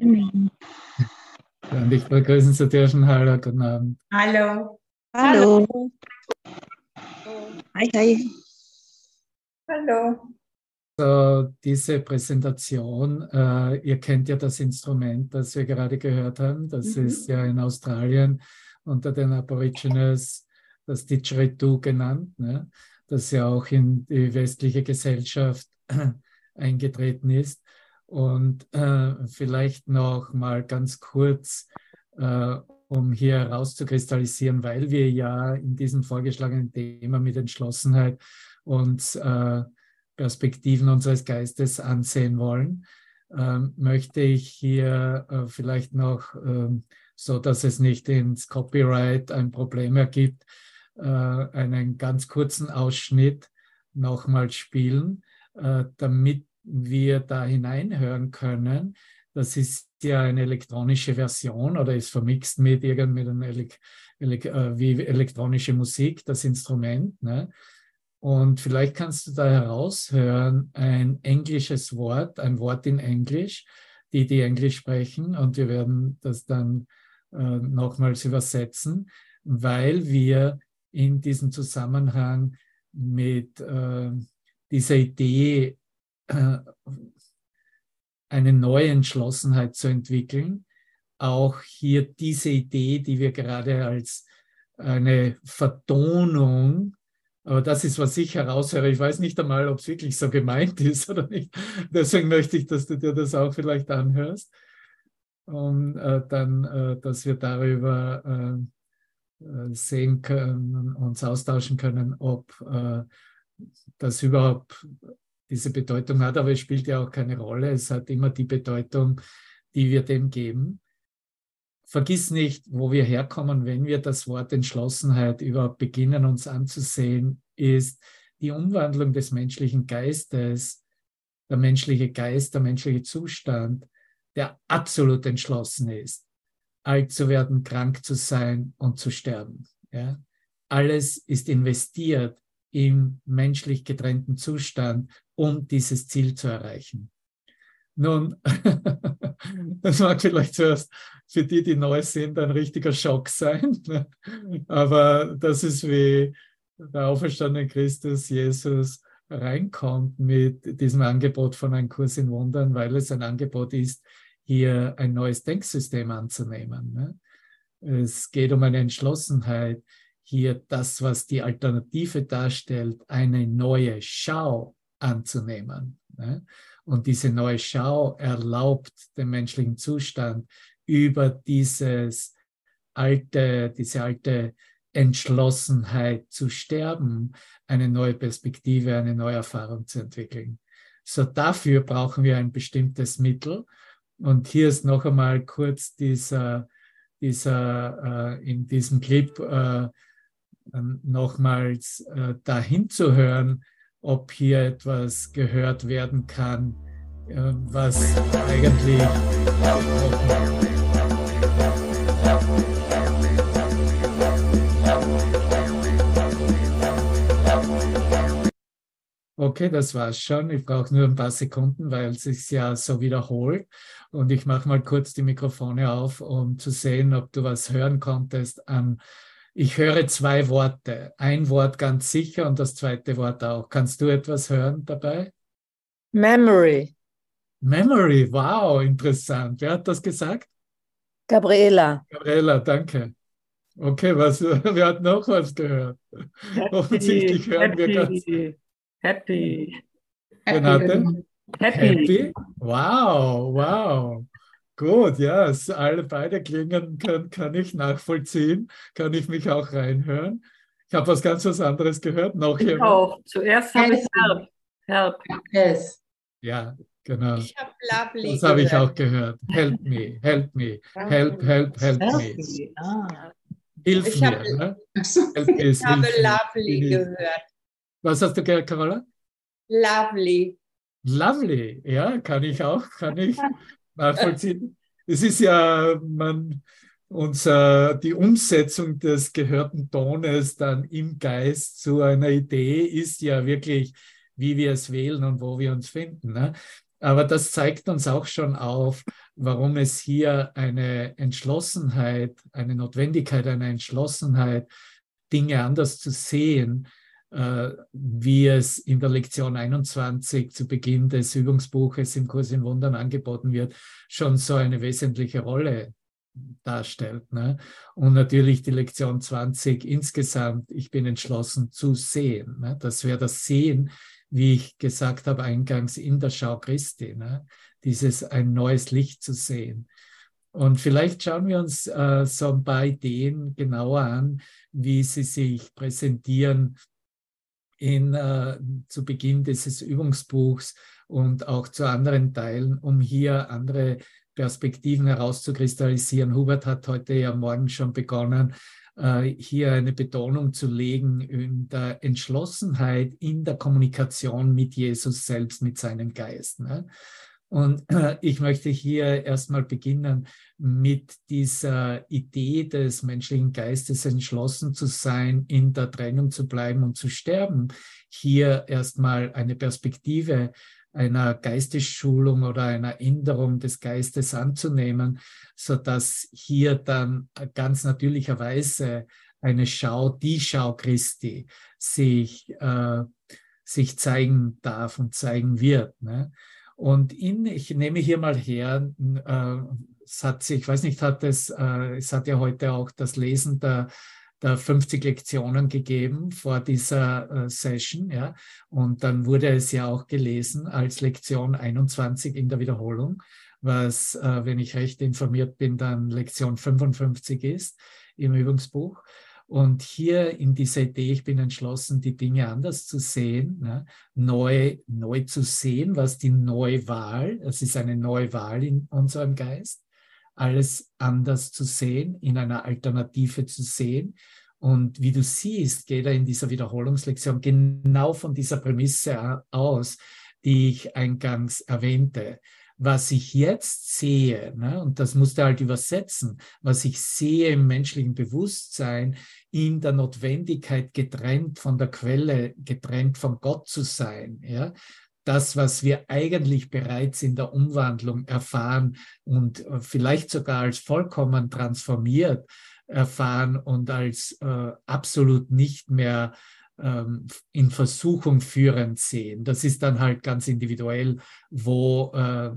Amen. Und ich begrüßen zu dürfen. Hallo, guten Abend. Hallo. Hallo. Hi, hi. Hallo. So, diese Präsentation, äh, ihr kennt ja das Instrument, das wir gerade gehört haben. Das Mhm. ist ja in Australien unter den Aborigines das Didgeridoo genannt, ne? das ja auch in die westliche Gesellschaft eingetreten ist. Und äh, vielleicht noch mal ganz kurz, äh, um hier herauszukristallisieren, weil wir ja in diesem vorgeschlagenen Thema mit Entschlossenheit uns äh, Perspektiven unseres Geistes ansehen wollen, ähm, möchte ich hier äh, vielleicht noch, ähm, so dass es nicht ins Copyright ein Problem ergibt, äh, einen ganz kurzen Ausschnitt nochmal spielen, äh, damit wir da hineinhören können. Das ist ja eine elektronische Version oder ist vermixt mit irgendeinem Ele Ele äh, wie elektronische Musik, das Instrument. Ne? Und vielleicht kannst du da heraushören ein englisches Wort, ein Wort in Englisch, die die Englisch sprechen. Und wir werden das dann äh, nochmals übersetzen, weil wir in diesem Zusammenhang mit äh, dieser Idee, eine neue Entschlossenheit zu entwickeln, auch hier diese Idee, die wir gerade als eine Vertonung aber das ist, was ich heraushöre. Ich weiß nicht einmal, ob es wirklich so gemeint ist oder nicht. Deswegen möchte ich, dass du dir das auch vielleicht anhörst. Und äh, dann, äh, dass wir darüber äh, sehen können, uns austauschen können, ob äh, das überhaupt diese Bedeutung hat. Aber es spielt ja auch keine Rolle. Es hat immer die Bedeutung, die wir dem geben vergiss nicht, wo wir herkommen, wenn wir das Wort Entschlossenheit überhaupt beginnen, uns anzusehen, ist die Umwandlung des menschlichen Geistes, der menschliche Geist, der menschliche Zustand, der absolut entschlossen ist, alt zu werden, krank zu sein und zu sterben. Ja? Alles ist investiert im menschlich getrennten Zustand, um dieses Ziel zu erreichen. Nun, das mag vielleicht zuerst für die, die neu sind, ein richtiger Schock sein. Aber das ist wie der auferstandene Christus, Jesus, reinkommt mit diesem Angebot von einem Kurs in Wundern, weil es ein Angebot ist, hier ein neues Denksystem anzunehmen. Ne? Es geht um eine Entschlossenheit, hier das, was die Alternative darstellt, eine neue Schau anzunehmen. Ne? Und diese neue Schau erlaubt dem menschlichen Zustand über dieses alte, diese alte Entschlossenheit zu sterben, eine neue Perspektive, eine neue Erfahrung zu entwickeln. So dafür brauchen wir ein bestimmtes Mittel. Und hier ist noch einmal kurz dieser, dieser äh, in diesem Clip äh, nochmals äh, dahin zu hören, ob hier etwas gehört werden kann, äh, was eigentlich Okay, das war's schon. Ich brauche nur ein paar Sekunden, weil es sich ja so wiederholt. Und ich mache mal kurz die Mikrofone auf, um zu sehen, ob du was hören konntest an ich höre zwei Worte. Ein Wort ganz sicher und das zweite Wort auch. Kannst du etwas hören dabei? Memory. Memory, wow, interessant. Wer hat das gesagt? Gabriela. Gabriela, danke. Okay, was, wer hat noch was gehört? Happy, Offensichtlich hören happy, wir ganz. Happy. Renate? Happy. Happy? Wow, wow. Gut, ja, es alle beide klingen kann, kann ich nachvollziehen, kann ich mich auch reinhören. Ich habe was ganz was anderes gehört. Noch Ich jemand? auch. Zuerst habe ich Help. Help. Yes. Ja, genau. Ich habe Lovely Das habe ich auch gehört. Help me, help me, help, help, help me. Ah. Hilf Ich mir. hab- Ne? Help me Ich habe hilf mir. Lovely ich- gehört. Was hast du gehört, Carola? Lovely. Lovely, ja, kann ich auch, kann ich nachvollziehen. Es ist ja, man, unser, die Umsetzung des gehörten Tones dann im Geist zu einer Idee ist ja wirklich, wie wir es wählen und wo wir uns finden. Ne? Aber das zeigt uns auch schon auf, warum es hier eine Entschlossenheit, eine Notwendigkeit, eine Entschlossenheit, Dinge anders zu sehen, wie es in der Lektion 21 zu Beginn des Übungsbuches im Kurs in Wundern angeboten wird, schon so eine wesentliche Rolle darstellt. Ne? Und natürlich die Lektion 20 insgesamt, ich bin entschlossen zu sehen. Ne? Das wäre das Sehen, wie ich gesagt habe eingangs, in der Schau Christi. Ne? Dieses ein neues Licht zu sehen. Und vielleicht schauen wir uns äh, so ein paar Ideen genauer an, wie sie sich präsentieren in, äh, zu Beginn dieses Übungsbuchs und auch zu anderen Teilen, um hier andere Perspektiven herauszukristallisieren. Hubert hat heute ja morgen schon begonnen, äh, hier eine Betonung zu legen in der Entschlossenheit in der Kommunikation mit Jesus selbst, mit seinem Geist. Ne? Und ich möchte hier erstmal beginnen mit dieser Idee des menschlichen Geistes, entschlossen zu sein, in der Trennung zu bleiben und zu sterben. Hier erstmal eine Perspektive einer Geistesschulung oder einer Änderung des Geistes anzunehmen, so dass hier dann ganz natürlicherweise eine Schau, die Schau Christi, sich, äh, sich zeigen darf und zeigen wird. Ne? Und in, ich nehme hier mal her, äh, es hat, ich weiß nicht, hat es, äh, es hat ja heute auch das Lesen der, der 50 Lektionen gegeben vor dieser äh, Session, ja. Und dann wurde es ja auch gelesen als Lektion 21 in der Wiederholung, was, äh, wenn ich recht informiert bin, dann Lektion 55 ist im Übungsbuch. Und hier in dieser Idee, ich bin entschlossen, die Dinge anders zu sehen, ne? neu, neu zu sehen, was die Neuwahl, es ist eine Neuwahl in unserem Geist, alles anders zu sehen, in einer Alternative zu sehen. Und wie du siehst, geht er in dieser Wiederholungslektion genau von dieser Prämisse aus, die ich eingangs erwähnte was ich jetzt sehe, ne, und das musst du halt übersetzen, was ich sehe im menschlichen Bewusstsein, in der Notwendigkeit getrennt von der Quelle, getrennt von Gott zu sein, ja, das, was wir eigentlich bereits in der Umwandlung erfahren und äh, vielleicht sogar als vollkommen transformiert erfahren und als äh, absolut nicht mehr in Versuchung führend sehen. Das ist dann halt ganz individuell, wo, äh,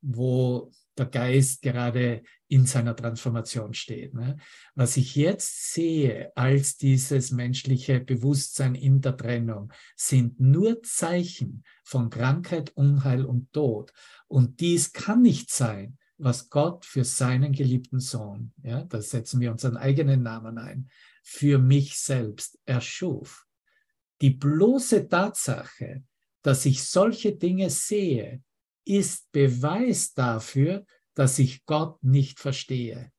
wo der Geist gerade in seiner Transformation steht. Ne? Was ich jetzt sehe als dieses menschliche Bewusstsein in der Trennung, sind nur Zeichen von Krankheit, Unheil und Tod. Und dies kann nicht sein, was Gott für seinen geliebten Sohn, ja, da setzen wir unseren eigenen Namen ein, für mich selbst erschuf. Die bloße Tatsache, dass ich solche Dinge sehe, ist Beweis dafür, dass ich Gott nicht verstehe,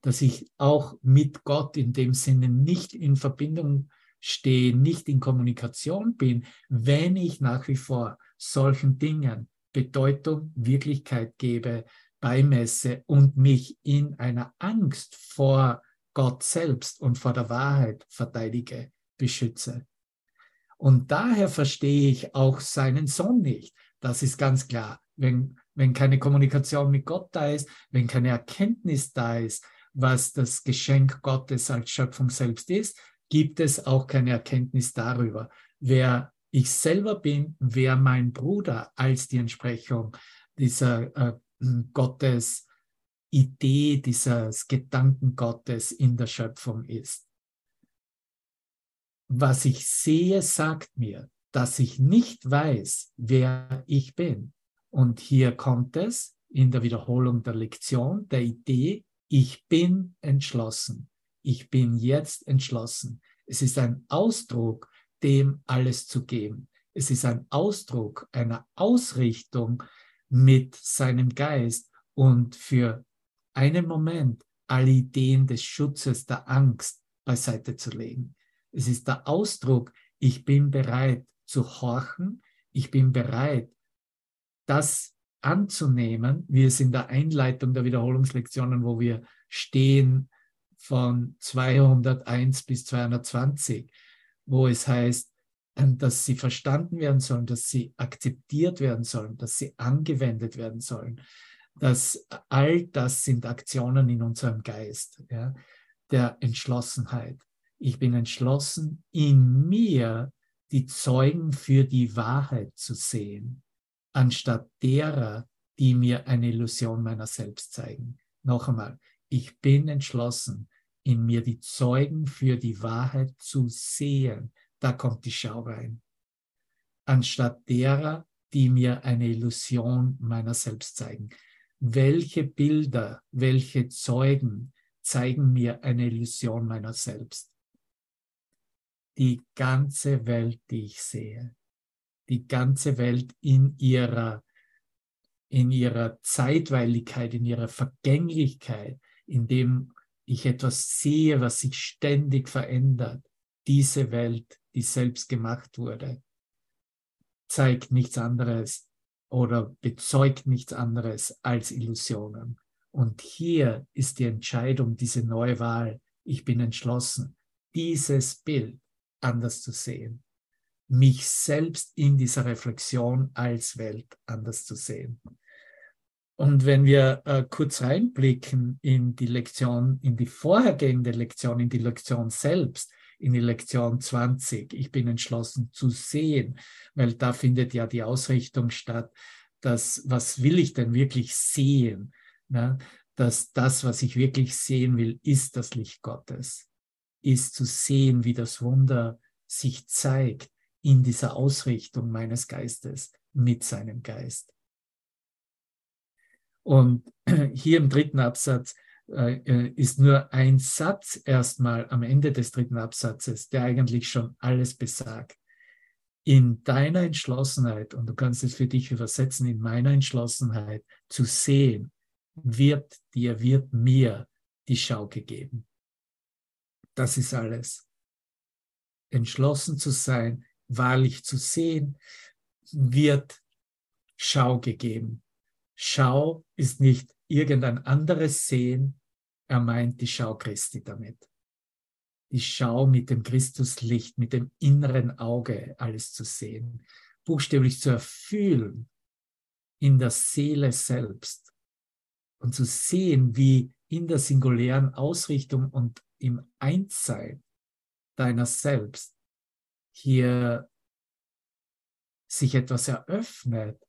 dass ich auch mit Gott in dem Sinne nicht in Verbindung stehe, nicht in Kommunikation bin, wenn ich nach wie vor solchen Dingen Bedeutung, Wirklichkeit gebe, beimesse und mich in einer Angst vor Gott selbst und vor der Wahrheit verteidige, beschütze. Und daher verstehe ich auch seinen Sohn nicht. Das ist ganz klar. Wenn, wenn keine Kommunikation mit Gott da ist, wenn keine Erkenntnis da ist, was das Geschenk Gottes als Schöpfung selbst ist, gibt es auch keine Erkenntnis darüber, wer ich selber bin, wer mein Bruder als die Entsprechung dieser äh, Gottes Idee, dieses Gedanken Gottes in der Schöpfung ist was ich sehe, sagt mir, dass ich nicht weiß, wer ich bin. Und hier kommt es in der Wiederholung der Lektion, der Idee, ich bin entschlossen. Ich bin jetzt entschlossen. Es ist ein Ausdruck, dem alles zu geben. Es ist ein Ausdruck einer Ausrichtung mit seinem Geist und für einen Moment alle Ideen des Schutzes, der Angst beiseite zu legen. Es ist der Ausdruck, ich bin bereit zu horchen, ich bin bereit, das anzunehmen, wie es in der Einleitung der Wiederholungslektionen, wo wir stehen von 201 bis 220, wo es heißt, ähm, dass sie verstanden werden sollen, dass sie akzeptiert werden sollen, dass sie angewendet werden sollen, dass all das sind Aktionen in unserem Geist, ja, der Entschlossenheit. Ich bin entschlossen, in mir die Zeugen für die Wahrheit zu sehen, anstatt derer, die mir eine Illusion meiner selbst zeigen. Noch einmal, ich bin entschlossen, in mir die Zeugen für die Wahrheit zu sehen. Da kommt die Schau rein. Anstatt derer, die mir eine Illusion meiner selbst zeigen. Welche Bilder, welche Zeugen zeigen mir eine Illusion meiner selbst? Die ganze Welt, die ich sehe. Die ganze Welt in ihrer, in ihrer Zeitweiligkeit, in ihrer Vergänglichkeit, in dem ich etwas sehe, was sich ständig verändert. Diese Welt, die selbst gemacht wurde, zeigt nichts anderes oder bezeugt nichts anderes als Illusionen. Und hier ist die Entscheidung, diese neue Wahl. Ich bin entschlossen, dieses Bild anders zu sehen, mich selbst in dieser Reflexion als Welt anders zu sehen. Und wenn wir äh, kurz reinblicken in die Lektion, in die vorhergehende Lektion, in die Lektion selbst, in die Lektion 20, ich bin entschlossen zu sehen, weil da findet ja die Ausrichtung statt, dass was will ich denn wirklich sehen? Ne? Dass das, was ich wirklich sehen will, ist das Licht Gottes, ist zu sehen, wie das Wunder sich zeigt in dieser Ausrichtung meines Geistes mit seinem Geist. Und hier im dritten Absatz äh, äh, ist nur ein Satz erstmal am Ende des dritten Absatzes, der eigentlich schon alles besagt. In deiner Entschlossenheit, und du kannst es für dich übersetzen, in meiner Entschlossenheit zu sehen, wird dir, wird mir die Schau gegeben. Das ist alles. Entschlossen zu sein, wahrlich zu sehen, wird Schau gegeben. Schau ist nicht irgendein anderes Sehen, er meint die Schau Christi damit. Die Schau mit dem Christuslicht, mit dem inneren Auge alles zu sehen, buchstäblich zu erfüllen in der Seele selbst und zu sehen, wie in der singulären Ausrichtung und im Einssein deiner selbst hier sich etwas eröffnet,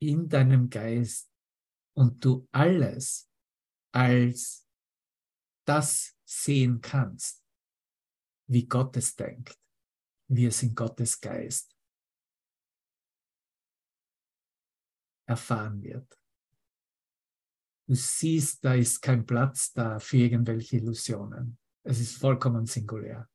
in deinem Geist und du alles als das sehen kannst, wie Gott es denkt, wie es in Gottes Geist erfahren wird. Du siehst, da ist kein Platz da für irgendwelche Illusionen. Es ist vollkommen singulär.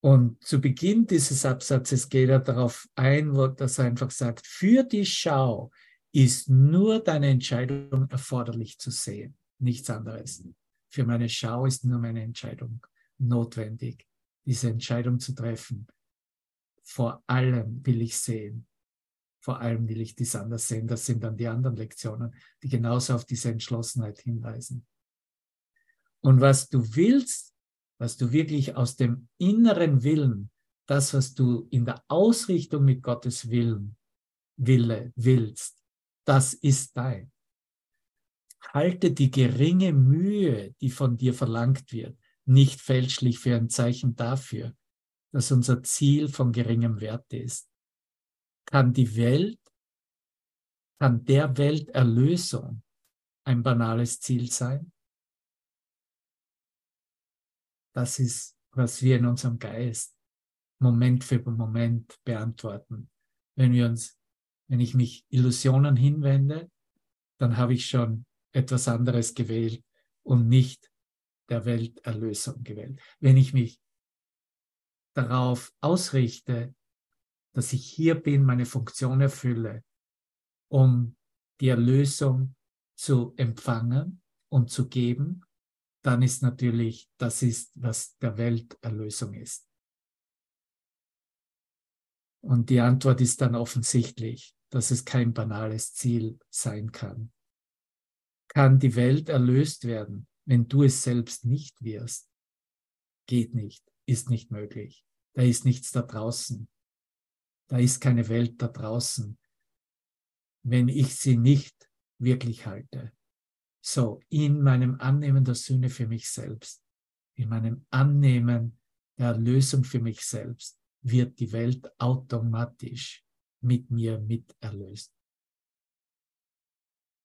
Und zu Beginn dieses Absatzes geht er darauf ein, wo das einfach sagt, für die Schau ist nur deine Entscheidung erforderlich zu sehen, nichts anderes. Für meine Schau ist nur meine Entscheidung notwendig, diese Entscheidung zu treffen. Vor allem will ich sehen, vor allem will ich dies anders sehen. Das sind dann die anderen Lektionen, die genauso auf diese Entschlossenheit hinweisen. Und was du willst, was du wirklich aus dem inneren Willen, das, was du in der Ausrichtung mit Gottes Willen, Wille willst, das ist dein. Halte die geringe Mühe, die von dir verlangt wird, nicht fälschlich für ein Zeichen dafür, dass unser Ziel von geringem Wert ist. Kann die Welt, kann der Welt Erlösung ein banales Ziel sein? Das ist, was wir in unserem Geist Moment für Moment beantworten. Wenn wir uns, wenn ich mich Illusionen hinwende, dann habe ich schon etwas anderes gewählt und nicht der Welterlösung gewählt. Wenn ich mich darauf ausrichte, dass ich hier bin, meine Funktion erfülle, um die Erlösung zu empfangen und zu geben, dann ist natürlich, das ist, was der Welterlösung ist. Und die Antwort ist dann offensichtlich, dass es kein banales Ziel sein kann. Kann die Welt erlöst werden, wenn du es selbst nicht wirst? Geht nicht, ist nicht möglich. Da ist nichts da draußen. Da ist keine Welt da draußen, wenn ich sie nicht wirklich halte. So, in meinem Annehmen der Sühne für mich selbst, in meinem Annehmen der Erlösung für mich selbst, wird die Welt automatisch mit mir miterlöst.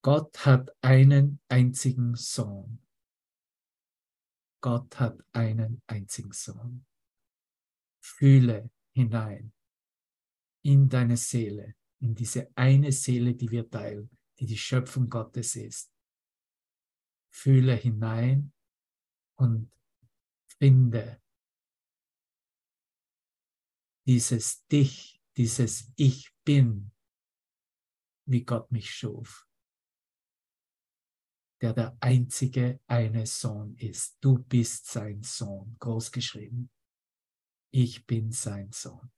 Gott hat einen einzigen Sohn. Gott hat einen einzigen Sohn. Fühle hinein in deine Seele, in diese eine Seele, die wir teilen, die die Schöpfung Gottes ist. Fühle hinein und finde dieses Dich, dieses Ich bin, wie Gott mich schuf der der einzige eine Sohn ist. Du bist sein Sohn, großgeschrieben. Ich bin sein Sohn.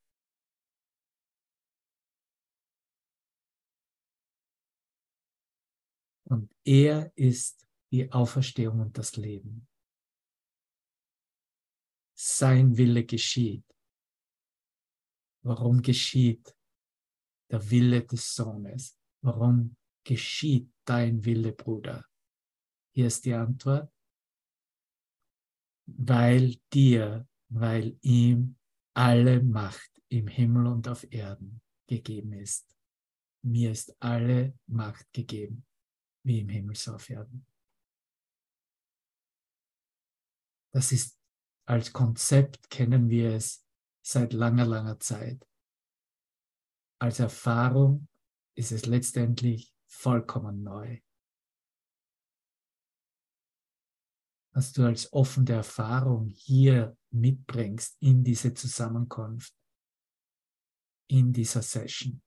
Und er ist die Auferstehung und das Leben. Sein Wille geschieht. Warum geschieht der Wille des Sohnes? Warum geschieht dein Wille, Bruder? Hier ist die Antwort. Weil dir, weil ihm alle Macht im Himmel und auf Erden gegeben ist. Mir ist alle Macht gegeben, wie im Himmel so auf Erden. Das ist als Konzept kennen wir es seit langer, langer Zeit. Als Erfahrung ist es letztendlich vollkommen neu. was du als offene Erfahrung hier mitbringst in diese Zusammenkunft, in dieser Session.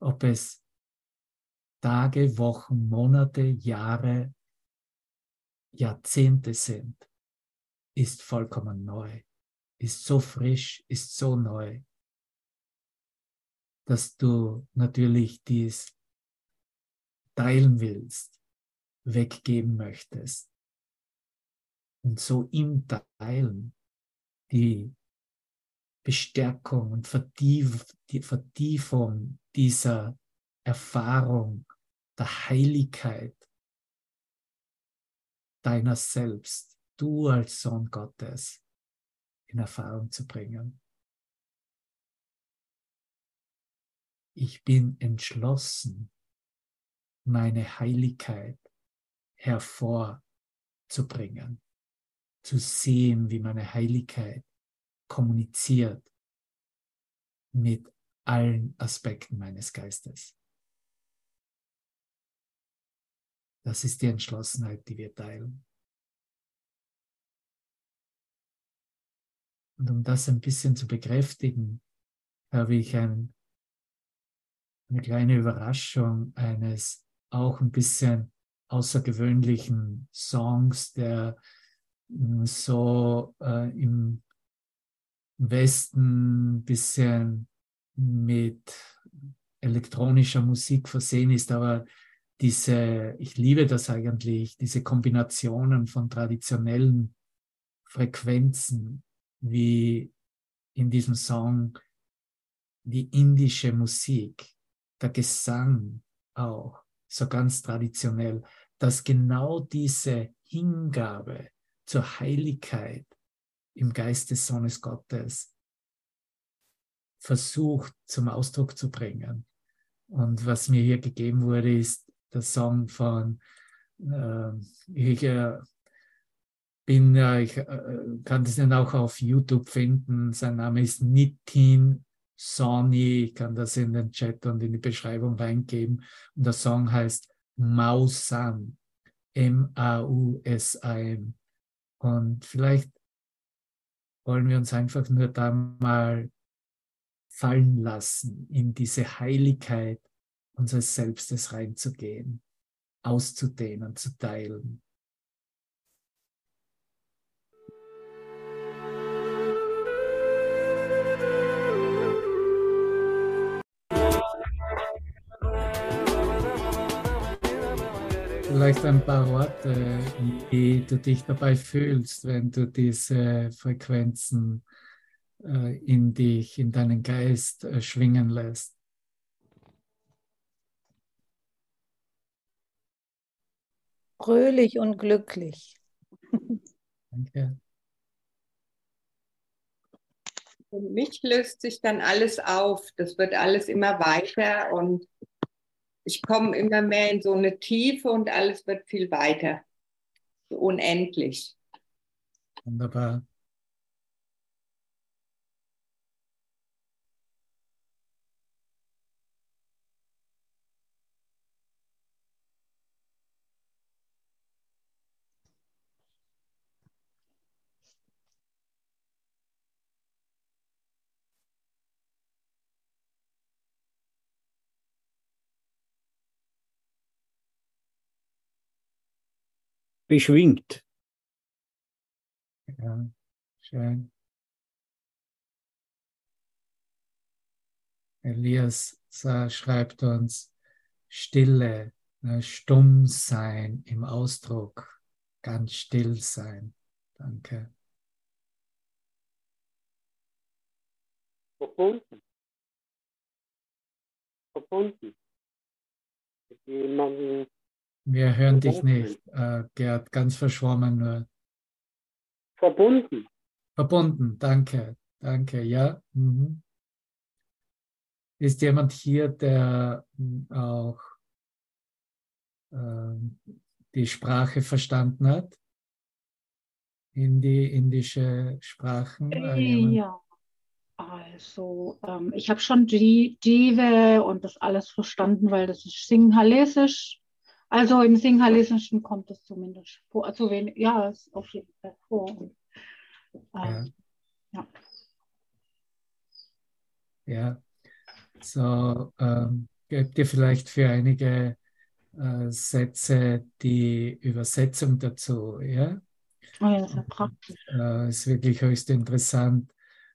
Ob es Tage, Wochen, Monate, Jahre, Jahrzehnte sind, ist vollkommen neu, ist so frisch, ist so neu, dass du natürlich dies teilen willst, weggeben möchtest. Und so im Teilen die Bestärkung und Vertief, die Vertiefung dieser Erfahrung der Heiligkeit deiner selbst, du als Sohn Gottes, in Erfahrung zu bringen. Ich bin entschlossen, meine Heiligkeit hervorzubringen zu sehen, wie meine Heiligkeit kommuniziert mit allen Aspekten meines Geistes. Das ist die Entschlossenheit, die wir teilen. Und um das ein bisschen zu bekräftigen, habe ich ein, eine kleine Überraschung eines auch ein bisschen außergewöhnlichen Songs, der so äh, im Westen ein bisschen mit elektronischer Musik versehen ist, aber diese, ich liebe das eigentlich, diese Kombinationen von traditionellen Frequenzen, wie in diesem Song die indische Musik, der Gesang auch, so ganz traditionell, dass genau diese Hingabe zur Heiligkeit im Geist des Sohnes Gottes versucht zum Ausdruck zu bringen. Und was mir hier gegeben wurde, ist der Song von, äh, ich äh, bin, äh, ich äh, kann das dann auch auf YouTube finden. Sein Name ist Nitin Sony. Ich kann das in den Chat und in die Beschreibung reingeben. Und der Song heißt Mausan. M-A-U-S-A-M. Und vielleicht wollen wir uns einfach nur da mal fallen lassen, in diese Heiligkeit unseres Selbstes reinzugehen, auszudehnen, zu teilen. vielleicht ein paar Worte, wie du dich dabei fühlst, wenn du diese Frequenzen äh, in dich, in deinen Geist äh, schwingen lässt. Fröhlich und glücklich. Danke. Für mich löst sich dann alles auf. Das wird alles immer weiter und ich komme immer mehr in so eine Tiefe und alles wird viel weiter. So unendlich. Wunderbar. Beschwingt. Ja, schön. Elias schreibt uns Stille, ne, stumm sein im Ausdruck, ganz still sein. Danke. Verbunden. Verbunden. Mit jemandem Wir hören dich nicht, äh, Gerd, ganz verschwommen nur. verbunden. Verbunden, danke, danke, ja. Mhm. Ist jemand hier, der mm, auch ähm, die Sprache verstanden hat? Hindi, indische Sprachen? Äh? Ja, also ähm, ich habe schon Ji- Jive und das alles verstanden, weil das ist Singhalesisch. Also im Singhalesischen kommt es zumindest vor. Also wenig, ja, es ist auf jeden Fall vor. Und, Ja. ähm, ja. Ja, so ähm, gebt ihr vielleicht für einige äh, Sätze die Übersetzung dazu, ja? Oh ja, sehr praktisch. äh, ist wirklich höchst interessant,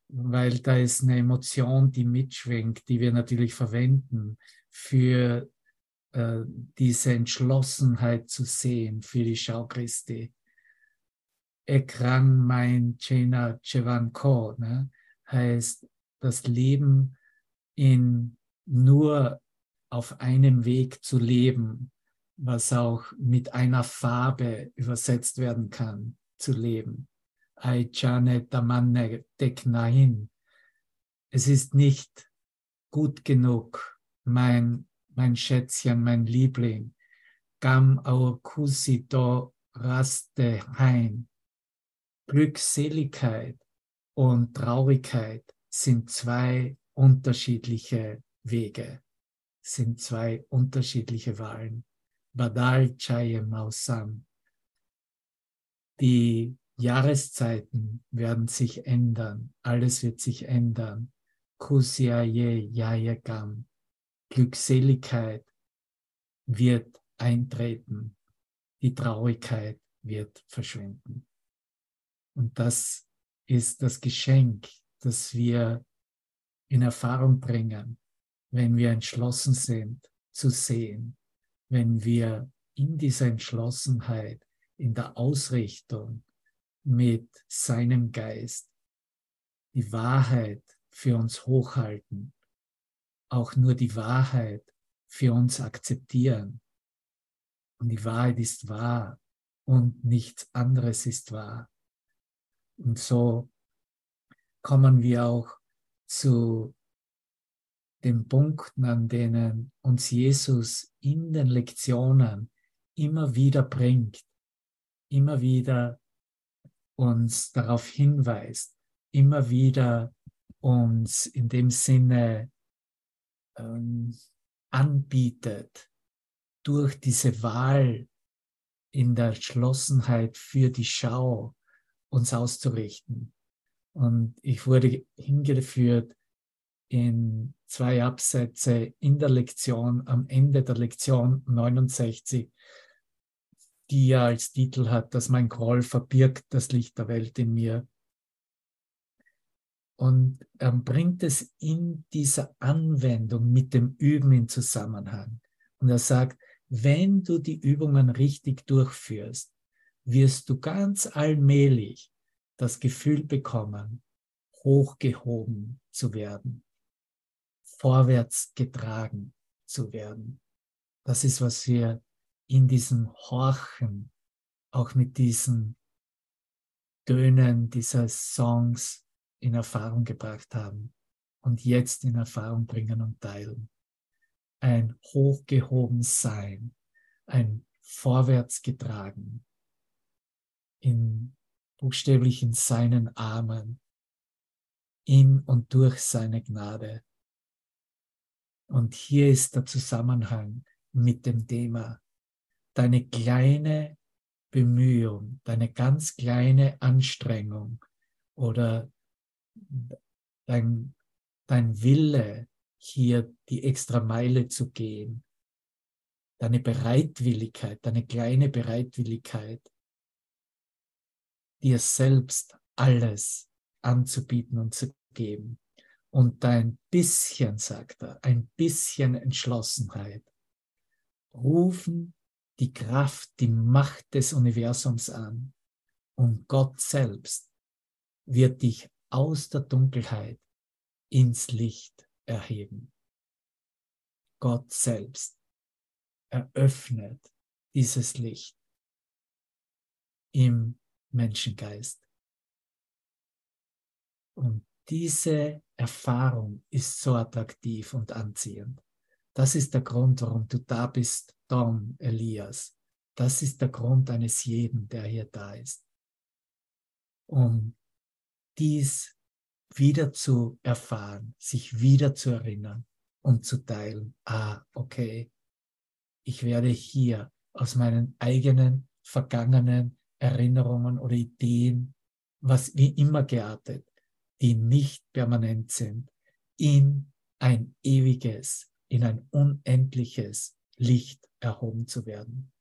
weil da ist eine Emotion, die mitschwingt, die wir natürlich verwenden für äh, diese Entschlossenheit zu sehen, für die Schau Christi. Ekrang mein Chena Chevanko ne, heißt das Leben in nur auf einem Weg zu leben, was auch mit einer Farbe übersetzt werden kann, zu leben. Aichane Tamanne Deknain. Es ist nicht gut genug, mein, mein Schätzchen, mein Liebling. Gam au kusito raste hein. Glückseligkeit und Traurigkeit sind zwei unterschiedliche Wege, sind zwei unterschiedliche Wahlen. Badal Chaye Mausam. Die Jahreszeiten werden sich ändern, alles wird sich ändern. Kusiaye Yayagam. Glückseligkeit wird eintreten, die Traurigkeit wird verschwinden. Und das ist das Geschenk, das wir in Erfahrung bringen, wenn wir entschlossen sind zu sehen, wenn wir in dieser Entschlossenheit, in der Ausrichtung mit seinem Geist die Wahrheit für uns hochhalten, auch nur die Wahrheit für uns akzeptieren. Und die Wahrheit ist wahr und nichts anderes ist wahr. Und so kommen wir auch zu den Punkten, an denen uns Jesus in den Lektionen immer wieder bringt, immer wieder uns darauf hinweist, immer wieder uns in dem Sinne ähm, anbietet, durch diese Wahl in der Entschlossenheit für die Schau uns auszurichten. Und ich wurde hingeführt in zwei Absätze in der Lektion, am Ende der Lektion 69, die ja als Titel hat, dass mein Groll verbirgt das Licht der Welt in mir. Und er bringt es in dieser Anwendung mit dem Üben in Zusammenhang. Und er sagt, wenn du die Übungen richtig durchführst, wirst du ganz allmählich das Gefühl bekommen, hochgehoben zu werden, vorwärts getragen zu werden. Das ist, was wir in diesem Horchen, auch mit diesen Tönen dieser Songs in Erfahrung gebracht haben und jetzt in Erfahrung bringen und teilen. Ein hochgehoben Sein, ein vorwärts getragen, in buchstäblich in seinen Armen, in und durch seine Gnade. Und hier ist der Zusammenhang mit dem Thema. Deine kleine Bemühung, deine ganz kleine Anstrengung oder dein, dein Wille, hier die extra Meile zu gehen, deine Bereitwilligkeit, deine kleine Bereitwilligkeit, dir selbst alles anzubieten und zu geben. Und dein bisschen, sagt er, ein bisschen Entschlossenheit rufen die Kraft, die Macht des Universums an. Und Gott selbst wird dich aus der Dunkelheit ins Licht erheben. Gott selbst eröffnet dieses Licht im Menschengeist. Und diese Erfahrung ist so attraktiv und anziehend. Das ist der Grund, warum du da bist, Tom, Elias. Das ist der Grund eines jeden, der hier da ist. Um dies wieder zu erfahren, sich wieder zu erinnern und zu teilen. Ah, okay, ich werde hier aus meinen eigenen vergangenen Erinnerungen oder Ideen, was wie immer geartet, die nicht permanent sind, in ein ewiges, in ein unendliches Licht erhoben zu werden.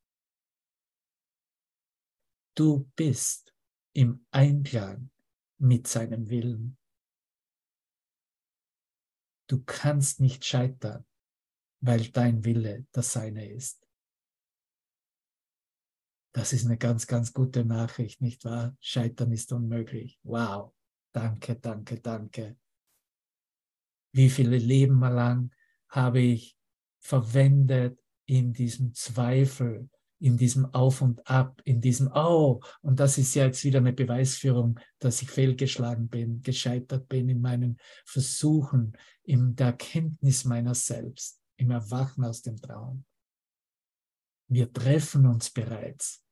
Du bist im Einklang mit seinem Willen. Du kannst nicht scheitern, weil dein Wille das seine ist. Das ist eine ganz, ganz gute Nachricht, nicht wahr? Scheitern ist unmöglich. Wow. Danke, danke, danke. Wie viele Leben lang habe ich verwendet in diesem Zweifel, in diesem Auf und Ab, in diesem Oh, und das ist ja jetzt wieder eine Beweisführung, dass ich fehlgeschlagen bin, gescheitert bin in meinen Versuchen, in der Erkenntnis meiner selbst, im Erwachen aus dem Traum. Wir treffen uns bereits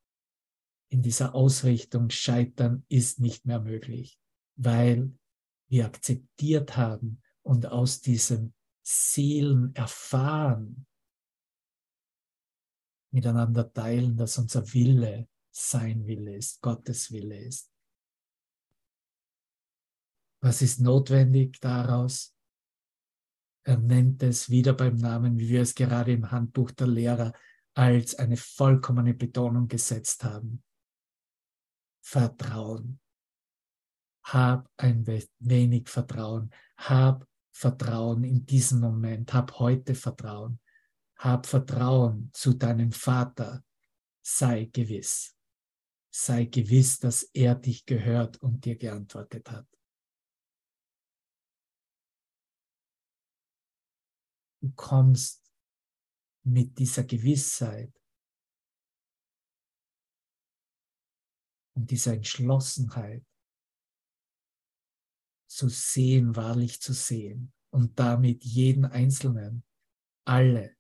in dieser Ausrichtung, Scheitern ist nicht mehr möglich, weil wir akzeptiert haben und aus diesem Seelen erfahren, miteinander teilen, dass unser Wille sein Wille ist, Gottes Wille ist. Was ist notwendig daraus? Er nennt es wieder beim Namen, wie wir es gerade im Handbuch der Lehrer als eine vollkommene Betonung gesetzt haben. Vertrauen. Hab ein wenig Vertrauen. Hab Vertrauen in diesem Moment. Hab heute Vertrauen. Hab Vertrauen zu deinem Vater. Sei gewiss. Sei gewiss, dass er dich gehört und dir geantwortet hat. Du kommst mit dieser Gewissheit und dieser Entschlossenheit zu sehen, wahrlich zu sehen und damit jeden Einzelnen, alle,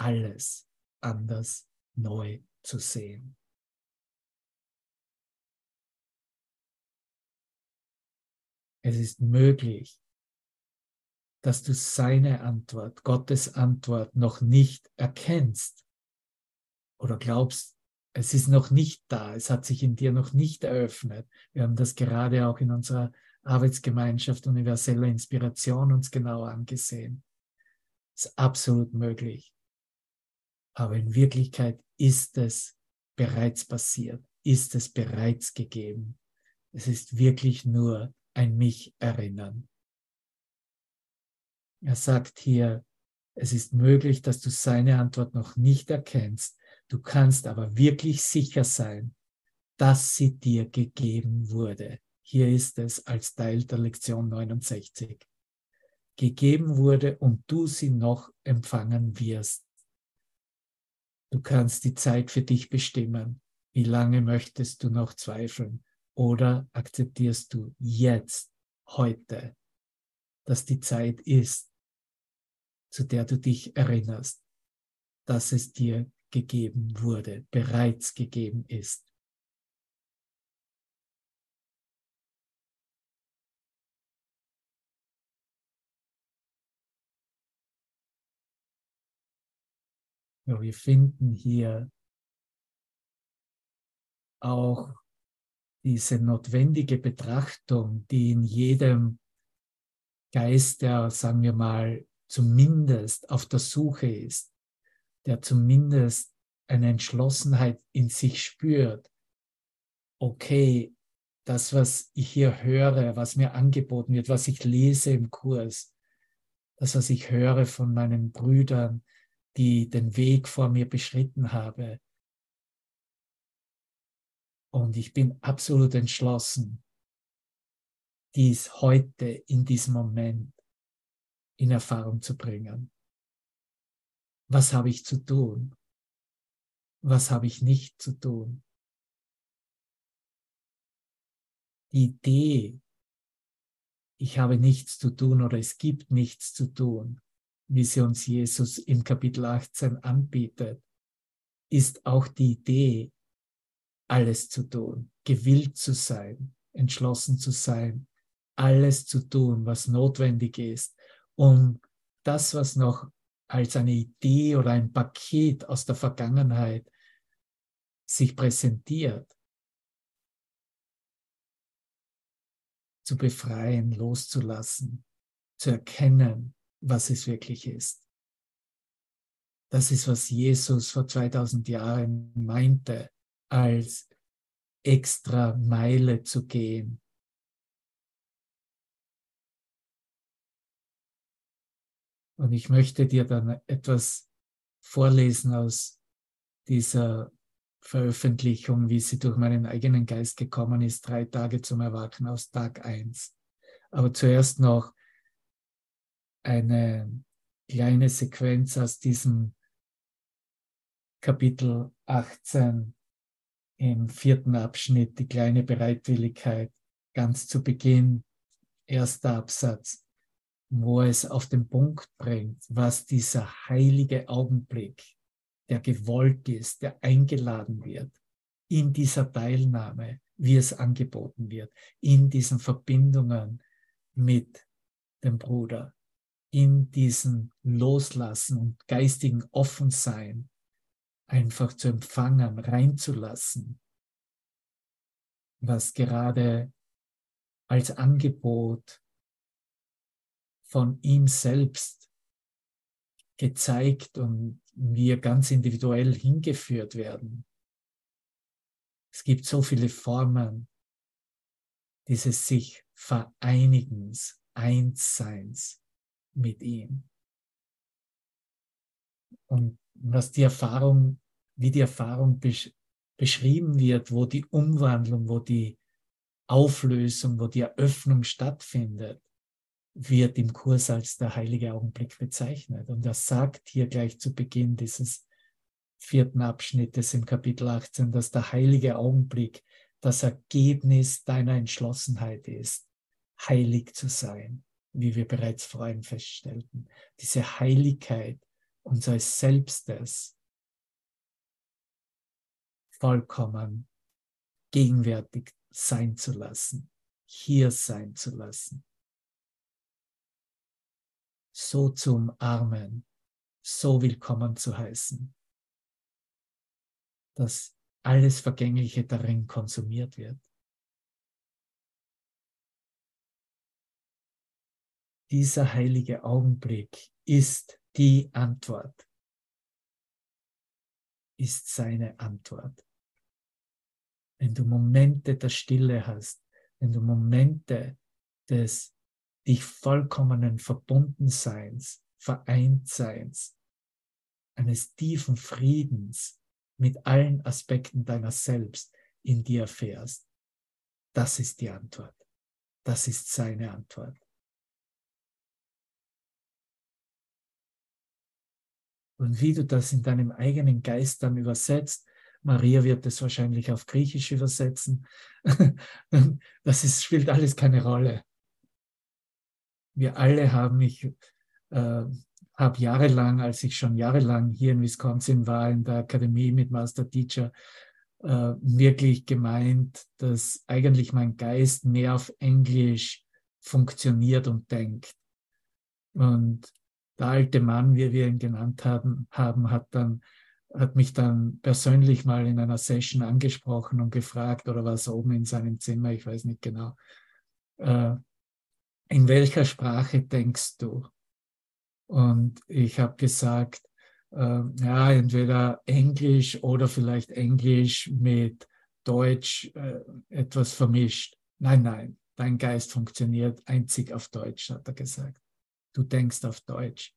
alles anders neu zu sehen. Es ist möglich, dass du seine Antwort, Gottes Antwort noch nicht erkennst oder glaubst, es ist noch nicht da, es hat sich in dir noch nicht eröffnet. Wir haben das gerade auch in unserer Arbeitsgemeinschaft Universelle Inspiration uns genau angesehen. Ist absolut möglich. Aber in Wirklichkeit ist es bereits passiert, ist es bereits gegeben. Es ist wirklich nur ein mich erinnern. Er sagt hier, es ist möglich, dass du seine Antwort noch nicht erkennst, Du kannst aber wirklich sicher sein, dass sie dir gegeben wurde. Hier ist es als Teil der Lektion 69. Gegeben wurde und du sie noch empfangen wirst. Du kannst die Zeit für dich bestimmen. Wie lange möchtest du noch zweifeln? Oder akzeptierst du jetzt, heute, dass die Zeit ist, zu der du dich erinnerst, dass es dir gegeben wurde, bereits gegeben ist. Wir finden hier auch diese notwendige Betrachtung, die in jedem Geist, der, sagen wir mal, zumindest auf der Suche ist, der zumindest eine Entschlossenheit in sich spürt, okay, das, was ich hier höre, was mir angeboten wird, was ich lese im Kurs, das, was ich höre von meinen Brüdern, die den Weg vor mir beschritten habe. Und ich bin absolut entschlossen, dies heute in diesem Moment in Erfahrung zu bringen. Was habe ich zu tun? Was habe ich nicht zu tun? Die Idee, ich habe nichts zu tun oder es gibt nichts zu tun, wie sie uns Jesus im Kapitel 18 anbietet, ist auch die Idee, alles zu tun, gewillt zu sein, entschlossen zu sein, alles zu tun, was notwendig ist, um das, was noch als eine Idee oder ein Paket aus der Vergangenheit sich präsentiert, zu befreien, loszulassen, zu erkennen, was es wirklich ist. Das ist, was Jesus vor 2000 Jahren meinte, als extra Meile zu gehen. Und ich möchte dir dann etwas vorlesen aus dieser Veröffentlichung, wie sie durch meinen eigenen Geist gekommen ist, drei Tage zum Erwachen aus Tag eins. Aber zuerst noch eine kleine Sequenz aus diesem Kapitel 18 im vierten Abschnitt, die kleine Bereitwilligkeit, ganz zu Beginn, erster Absatz, wo es auf den Punkt bringt, was dieser heilige Augenblick, der gewollt ist, der eingeladen wird, in dieser Teilnahme, wie es angeboten wird, in diesen Verbindungen mit dem Bruder, in diesen Loslassen und geistigen Offensein einfach zu empfangen, reinzulassen, was gerade als Angebot von ihm selbst gezeigt und wir ganz individuell hingeführt werden. Es gibt so viele Formen dieses sich Vereinigens, Einsseins mit ihm. Und was die Erfahrung, wie die Erfahrung besch beschrieben wird, wo die Umwandlung, wo die Auflösung, wo die Eröffnung stattfindet, wird im Kurs als der heilige Augenblick bezeichnet. Und er sagt hier gleich zu Beginn dieses vierten Abschnittes im Kapitel 18, dass der heilige Augenblick das Ergebnis deiner Entschlossenheit ist, heilig zu sein wie wir bereits vorhin feststellten, diese Heiligkeit unseres Selbstes vollkommen gegenwärtig sein zu lassen, hier sein zu lassen, so zu umarmen, so willkommen zu heißen, dass alles Vergängliche darin konsumiert wird. Dieser heilige Augenblick ist die Antwort, ist seine Antwort. Wenn du Momente der Stille hast, wenn du Momente des dich vollkommenen Verbundenseins, Vereintseins, eines tiefen Friedens mit allen Aspekten deiner selbst in dir erfährst, das ist die Antwort. Das ist seine Antwort. Und wie du das in deinem eigenen Geist dann übersetzt, Maria wird es wahrscheinlich auf Griechisch übersetzen, das ist, spielt alles keine Rolle. Wir alle haben, ich äh, habe jahrelang, als ich schon jahrelang hier in Wisconsin war, in der Akademie mit Master Teacher, äh, wirklich gemeint, dass eigentlich mein Geist mehr auf Englisch funktioniert und denkt. Und der alte Mann, wie wir ihn genannt haben, haben hat dann hat mich dann persönlich mal in einer Session angesprochen und gefragt, oder was oben in seinem Zimmer, ich weiß nicht genau, äh, in welcher Sprache denkst du? Und ich habe gesagt, äh, ja, entweder Englisch oder vielleicht Englisch mit Deutsch äh, etwas vermischt. Nein, nein, dein Geist funktioniert einzig auf Deutsch, hat er gesagt. Du denkst auf Deutsch.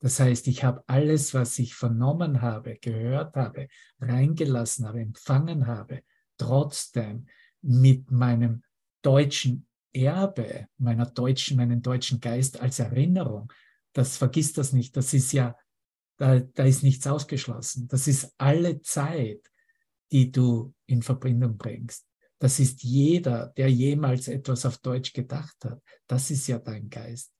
Das heißt, ich habe alles, was ich vernommen habe, gehört habe, reingelassen habe, empfangen habe, trotzdem mit meinem deutschen Erbe, meiner deutschen, meinen deutschen Geist als Erinnerung. Das vergisst das nicht. Das ist ja, da, da ist nichts ausgeschlossen. Das ist alle Zeit, die du in Verbindung bringst. Das ist jeder, der jemals etwas auf Deutsch gedacht hat. Das ist ja dein Geist.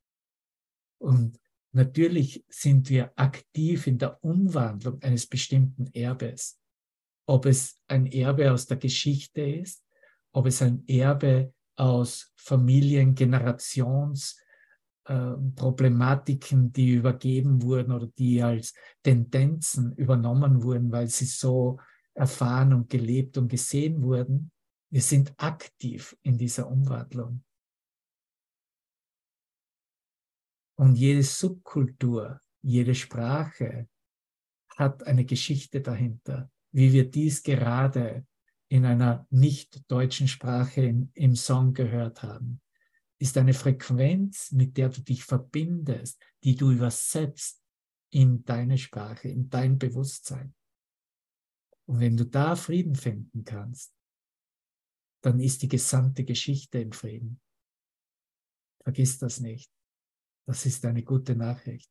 Und Natürlich sind wir aktiv in der Umwandlung eines bestimmten Erbes. Ob es ein Erbe aus der Geschichte ist, ob es ein Erbe aus Familien, Generations, äh, Problematiken, die übergeben wurden oder die als Tendenzen übernommen wurden, weil sie so erfahren und gelebt und gesehen wurden. Wir sind aktiv in dieser Umwandlung. Und jede Subkultur, jede Sprache hat eine Geschichte dahinter, wie wir dies gerade in einer nicht deutschen Sprache in, im Song gehört haben, ist eine Frequenz, mit der du dich verbindest, die du übersetzt in deine Sprache, in dein Bewusstsein. Und wenn du da Frieden finden kannst, dann ist die gesamte Geschichte im Frieden. Vergiss das nicht. Das ist eine gute Nachricht.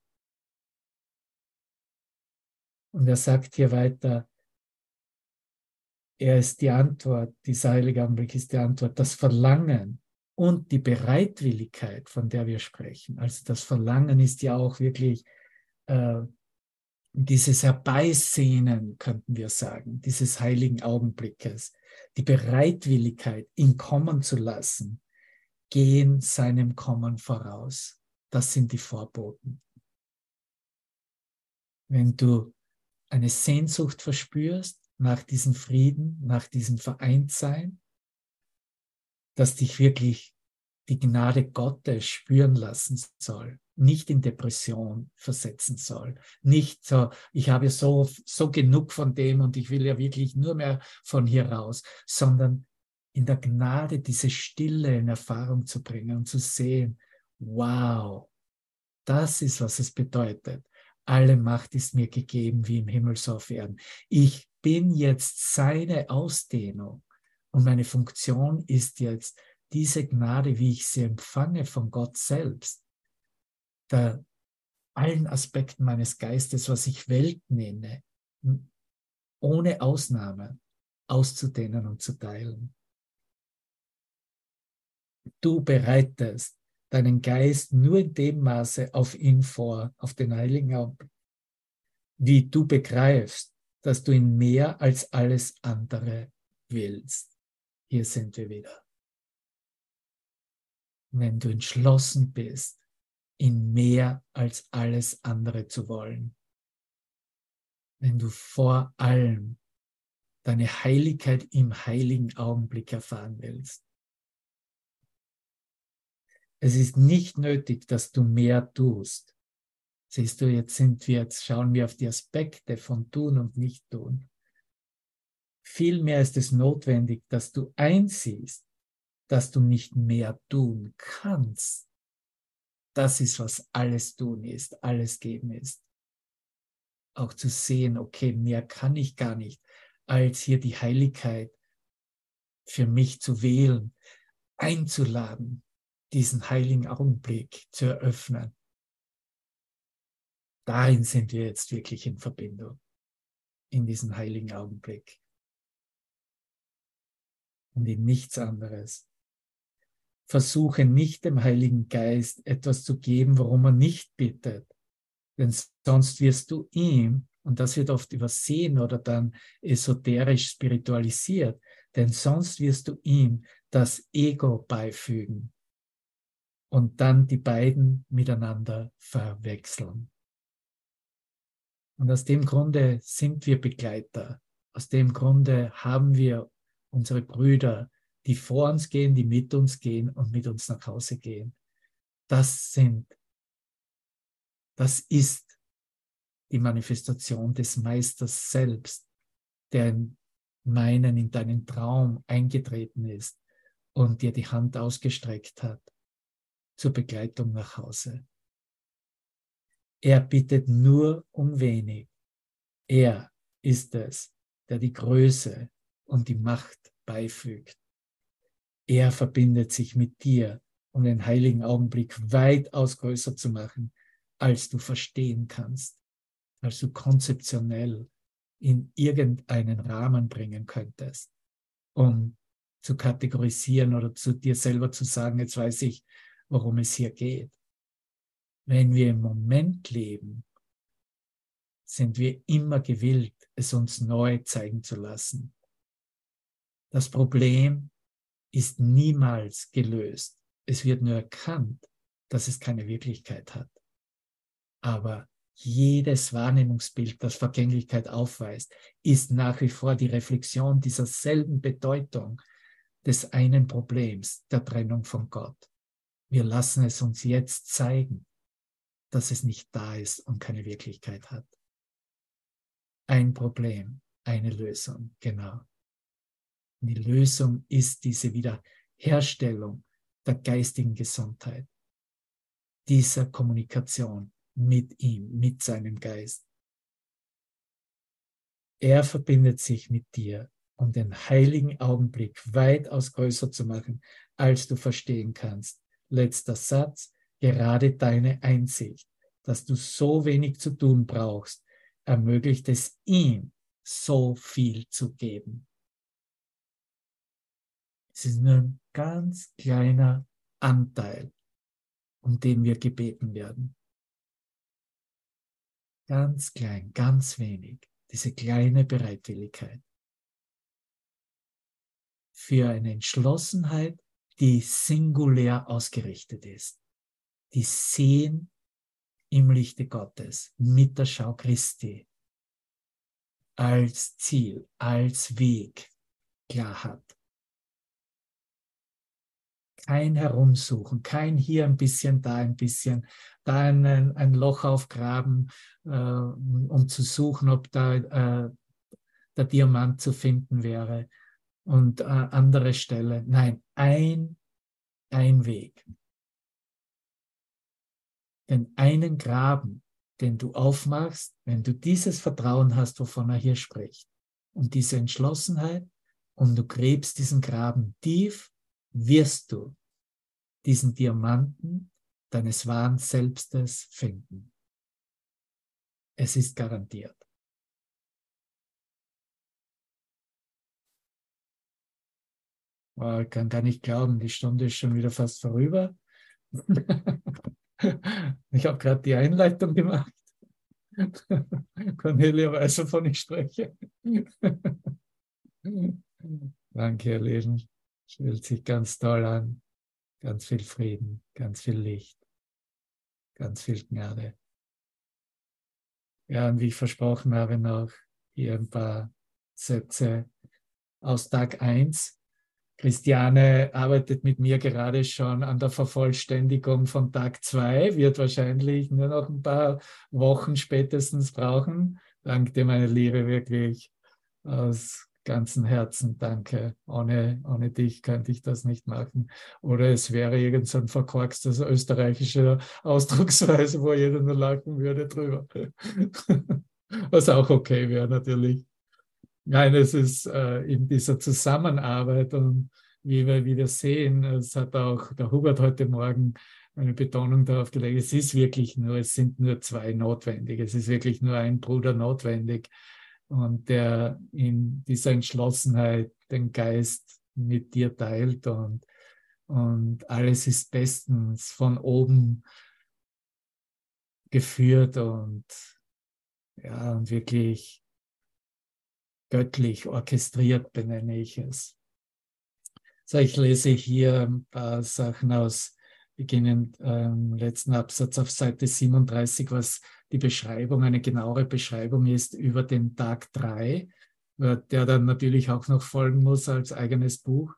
Und er sagt hier weiter, er ist die Antwort, dieser heilige Augenblick ist die Antwort, das Verlangen und die Bereitwilligkeit, von der wir sprechen. Also das Verlangen ist ja auch wirklich äh, dieses Herbeisehnen, könnten wir sagen, dieses heiligen Augenblickes, die Bereitwilligkeit, ihn kommen zu lassen, gehen seinem Kommen voraus. Das sind die Vorboten. Wenn du eine Sehnsucht verspürst nach diesem Frieden, nach diesem Vereintsein, dass dich wirklich die Gnade Gottes spüren lassen soll, nicht in Depression versetzen soll, nicht so, ich habe so, so genug von dem und ich will ja wirklich nur mehr von hier raus, sondern in der Gnade diese Stille in Erfahrung zu bringen und zu sehen, wow, das ist, was es bedeutet. Alle Macht ist mir gegeben wie im Himmel so auf Erden. Ich bin jetzt seine Ausdehnung und meine Funktion ist jetzt diese Gnade, wie ich sie empfange von Gott selbst, der allen Aspekten meines Geistes, was ich Welt nenne, ohne Ausnahme auszudehnen und zu teilen. Du bereitest deinen Geist nur in dem Maße auf ihn vor, auf den Heiligen Augenblick, wie du begreifst, dass du ihn mehr als alles andere willst. Hier sind wir wieder. Wenn du entschlossen bist, ihn mehr als alles andere zu wollen, wenn du vor allem deine Heiligkeit im heiligen Augenblick erfahren willst, es ist nicht nötig, dass du mehr tust. Siehst du, jetzt sind wir, jetzt schauen wir auf die Aspekte von tun und nicht tun. Vielmehr ist es notwendig, dass du einsiehst, dass du nicht mehr tun kannst. Das ist, was alles tun ist, alles geben ist. Auch zu sehen, okay, mehr kann ich gar nicht, als hier die Heiligkeit für mich zu wählen, einzuladen, diesen heiligen Augenblick zu eröffnen. Darin sind wir jetzt wirklich in Verbindung, in diesem heiligen Augenblick. Und in nichts anderes. Versuche nicht dem Heiligen Geist etwas zu geben, worum er nicht bittet. Denn sonst wirst du ihm, und das wird oft übersehen oder dann esoterisch spiritualisiert, denn sonst wirst du ihm das Ego beifügen und dann die beiden miteinander verwechseln. Und aus dem Grunde sind wir Begleiter. Aus dem Grunde haben wir unsere Brüder, die vor uns gehen, die mit uns gehen und mit uns nach Hause gehen. Das sind, das ist die Manifestation des Meisters selbst, der in meinen, in deinen Traum eingetreten ist und dir die Hand ausgestreckt hat zur Begleitung nach Hause. Er bittet nur um wenig. Er ist es, der die Größe und die Macht beifügt. Er verbindet sich mit dir, um den heiligen Augenblick weitaus größer zu machen, als du verstehen kannst, als du konzeptionell in irgendeinen Rahmen bringen könntest, um zu kategorisieren oder zu dir selber zu sagen, jetzt weiß ich, worum es hier geht. Wenn wir im Moment leben, sind wir immer gewillt, es uns neu zeigen zu lassen. Das Problem ist niemals gelöst. Es wird nur erkannt, dass es keine Wirklichkeit hat. Aber jedes Wahrnehmungsbild, das Vergänglichkeit aufweist, ist nach wie vor die Reflexion dieser selben Bedeutung des einen Problems, der Trennung von Gott. Wir lassen es uns jetzt zeigen, dass es nicht da ist und keine Wirklichkeit hat. Ein Problem, eine Lösung, genau. Und die Lösung ist diese Wiederherstellung der geistigen Gesundheit, dieser Kommunikation mit ihm, mit seinem Geist. Er verbindet sich mit dir, um den heiligen Augenblick weitaus größer zu machen, als du verstehen kannst. Letzter Satz, gerade deine Einsicht, dass du so wenig zu tun brauchst, ermöglicht es ihm, so viel zu geben. Es ist nur ein ganz kleiner Anteil, um den wir gebeten werden. Ganz klein, ganz wenig. Diese kleine Bereitwilligkeit. Für eine Entschlossenheit, die singulär ausgerichtet ist. Die sehen im Lichte Gottes mit der Schau Christi als Ziel, als Weg klar hat. Kein Herumsuchen, kein hier ein bisschen, da ein bisschen, da ein, ein Loch aufgraben, äh, um zu suchen, ob da äh, der Diamant zu finden wäre und äh, andere Stelle. Nein, ein, ein Weg. Denn einen Graben, den du aufmachst, wenn du dieses Vertrauen hast, wovon er hier spricht, und diese Entschlossenheit, und du gräbst diesen Graben tief, wirst du diesen Diamanten deines wahren Selbstes finden. Es ist garantiert. Ich kann gar nicht glauben, die Stunde ist schon wieder fast vorüber. ich habe gerade die Einleitung gemacht. Cornelia weiß, wovon ich spreche. Danke, ihr Lieben. Fühlt sich ganz toll an. Ganz viel Frieden, ganz viel Licht, ganz viel Gnade. Ja, und wie ich versprochen habe, noch hier ein paar Sätze aus Tag 1 Christiane arbeitet mit mir gerade schon an der Vervollständigung von Tag 2, wird wahrscheinlich nur noch ein paar Wochen spätestens brauchen. Danke dir, meine Liebe, wirklich aus ganzem Herzen. Danke. Ohne, ohne dich könnte ich das nicht machen. Oder es wäre irgend so ein verkorkstes österreichische Ausdrucksweise, wo jeder nur lachen würde drüber. Was auch okay wäre, natürlich. Nein, es ist äh, in dieser Zusammenarbeit und wie wir wieder sehen, es hat auch der Hubert heute Morgen eine Betonung darauf gelegt, es ist wirklich nur, es sind nur zwei notwendig, es ist wirklich nur ein Bruder notwendig. Und der in dieser Entschlossenheit den Geist mit dir teilt und, und alles ist bestens von oben geführt und ja, und wirklich göttlich orchestriert benenne ich es. So, ich lese hier ein paar Sachen aus, beginnend ähm, letzten Absatz auf Seite 37, was die Beschreibung, eine genauere Beschreibung ist über den Tag 3, der dann natürlich auch noch folgen muss als eigenes Buch.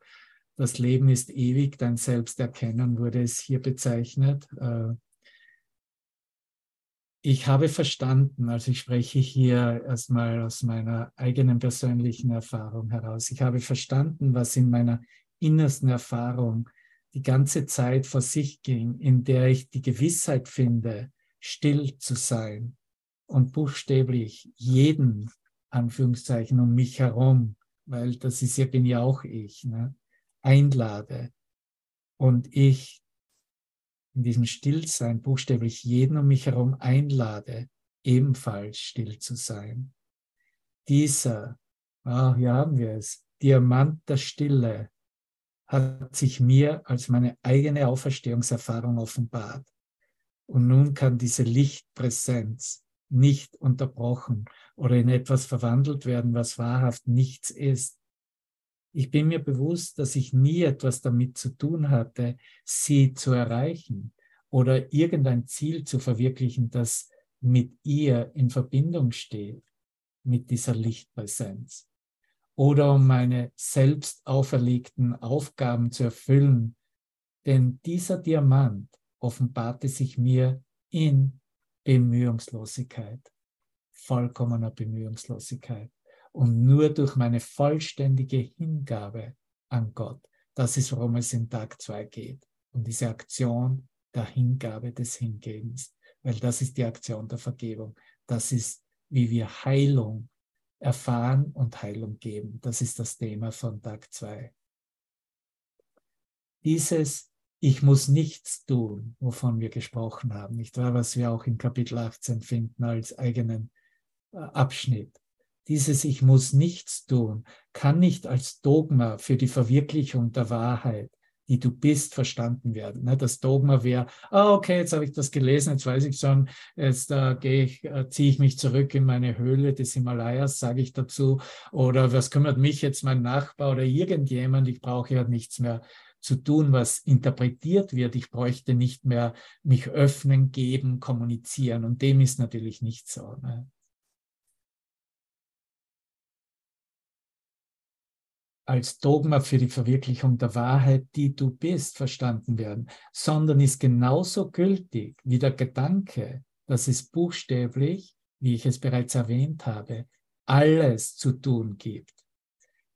Das Leben ist ewig, dein Selbsterkennen wurde es hier bezeichnet. Äh, ich habe verstanden, also ich spreche hier erstmal aus meiner eigenen persönlichen Erfahrung heraus, ich habe verstanden, was in meiner innersten Erfahrung die ganze Zeit vor sich ging, in der ich die Gewissheit finde, still zu sein und buchstäblich jeden, Anführungszeichen, um mich herum, weil das ist ja, bin ja auch ich, ne, einlade. Und ich in diesem Stillsein buchstäblich jeden um mich herum einlade, ebenfalls still zu sein. Dieser, ah, hier haben wir es, Diamant der Stille hat sich mir als meine eigene Auferstehungserfahrung offenbart. Und nun kann diese Lichtpräsenz nicht unterbrochen oder in etwas verwandelt werden, was wahrhaft nichts ist, ich bin mir bewusst, dass ich nie etwas damit zu tun hatte, sie zu erreichen oder irgendein Ziel zu verwirklichen, das mit ihr in Verbindung steht, mit dieser Lichtpräsenz. Oder um meine selbst auferlegten Aufgaben zu erfüllen. Denn dieser Diamant offenbarte sich mir in Bemühungslosigkeit, vollkommener Bemühungslosigkeit und nur durch meine vollständige Hingabe an Gott. Das ist, worum es in Tag 2 geht. Um diese Aktion der Hingabe des Hingebens. Weil das ist die Aktion der Vergebung. Das ist, wie wir Heilung erfahren und Heilung geben. Das ist das Thema von Tag 2. Dieses Ich muss nichts tun, wovon wir gesprochen haben, nicht wahr? Was wir auch in Kapitel 18 finden als eigenen äh, Abschnitt. Dieses Ich muss nichts tun kann nicht als Dogma für die Verwirklichung der Wahrheit, die du bist, verstanden werden. Ne, das Dogma wäre, ah, okay, jetzt habe ich das gelesen, jetzt weiß ich schon, jetzt äh, gehe ich, äh, ziehe ich mich zurück in meine Höhle des Himalayas, sage ich dazu, oder was kümmert mich jetzt mein Nachbar oder irgendjemand, ich brauche ja nichts mehr zu tun, was interpretiert wird. Ich bräuchte nicht mehr mich öffnen, geben, kommunizieren. Und dem ist natürlich nicht so. Ne? Als Dogma für die Verwirklichung der Wahrheit, die du bist, verstanden werden, sondern ist genauso gültig wie der Gedanke, dass es buchstäblich, wie ich es bereits erwähnt habe, alles zu tun gibt.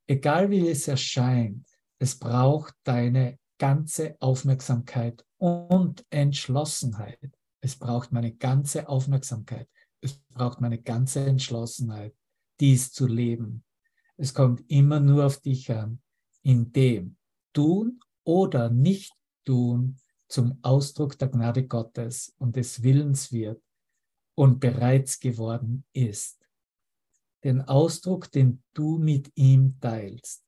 Egal wie es erscheint, es braucht deine ganze Aufmerksamkeit und Entschlossenheit. Es braucht meine ganze Aufmerksamkeit. Es braucht meine ganze Entschlossenheit, dies zu leben es kommt immer nur auf dich an, indem tun oder nicht tun zum Ausdruck der Gnade Gottes und des Willens wird und bereits geworden ist. Den Ausdruck, den du mit ihm teilst.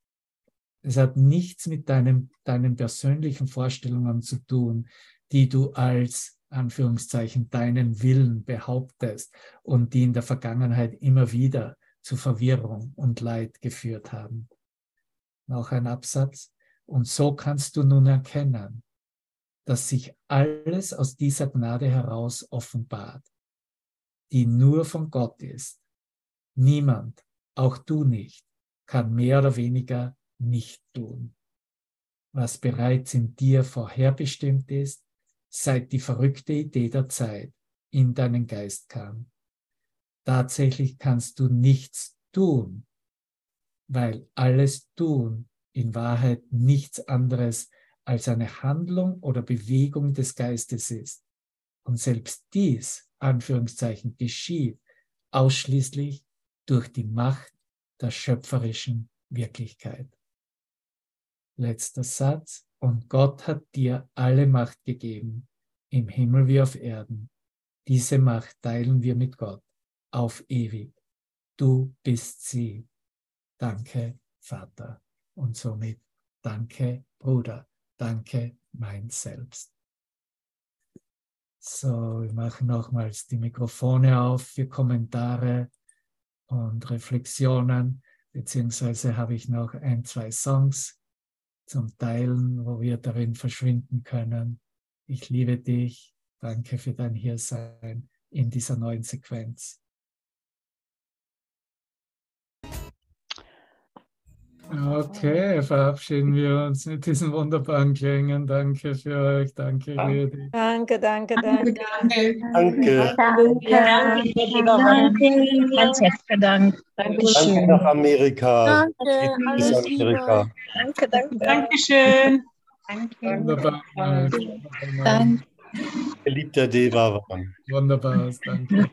Es hat nichts mit deinem, deinen persönlichen Vorstellungen zu tun, die du als Anführungszeichen deinen Willen behauptest und die in der Vergangenheit immer wieder zu Verwirrung und Leid geführt haben. Noch ein Absatz. Und so kannst du nun erkennen, dass sich alles aus dieser Gnade heraus offenbart, die nur von Gott ist. Niemand, auch du nicht, kann mehr oder weniger nicht tun. Was bereits in dir vorherbestimmt ist, seit die verrückte Idee der Zeit in deinen Geist kam tatsächlich kannst du nichts tun, weil alles tun in Wahrheit nichts anderes als eine Handlung oder Bewegung des Geistes ist. Und selbst dies, Anführungszeichen, geschieht ausschließlich durch die Macht der schöpferischen Wirklichkeit. Letzter Satz. Und Gott hat dir alle Macht gegeben, im Himmel wie auf Erden. Diese Macht teilen wir mit Gott auf ewig. Du bist sie. Danke, Vater. Und somit danke, Bruder. Danke, mein Selbst. So, wir machen nochmals die Mikrofone auf für Kommentare und Reflexionen, beziehungsweise habe ich noch ein, zwei Songs zum Teilen, wo wir darin verschwinden können. Ich liebe dich. Danke für dein Hiersein in dieser neuen Sequenz. Okay, verabschieden wir uns mit diesen wunderbaren Klängen. Danke für euch. Danke, Redi. Danke, danke, danke. Danke. Danke. Ganz herzlichen Dank. Danke Dankeschön. nach Amerika. Danke, Bis. Amerika. Danke, danke. Dankeschön. Wunderbar. Danke. Geliebter Devavan. Wunderbar. Danke.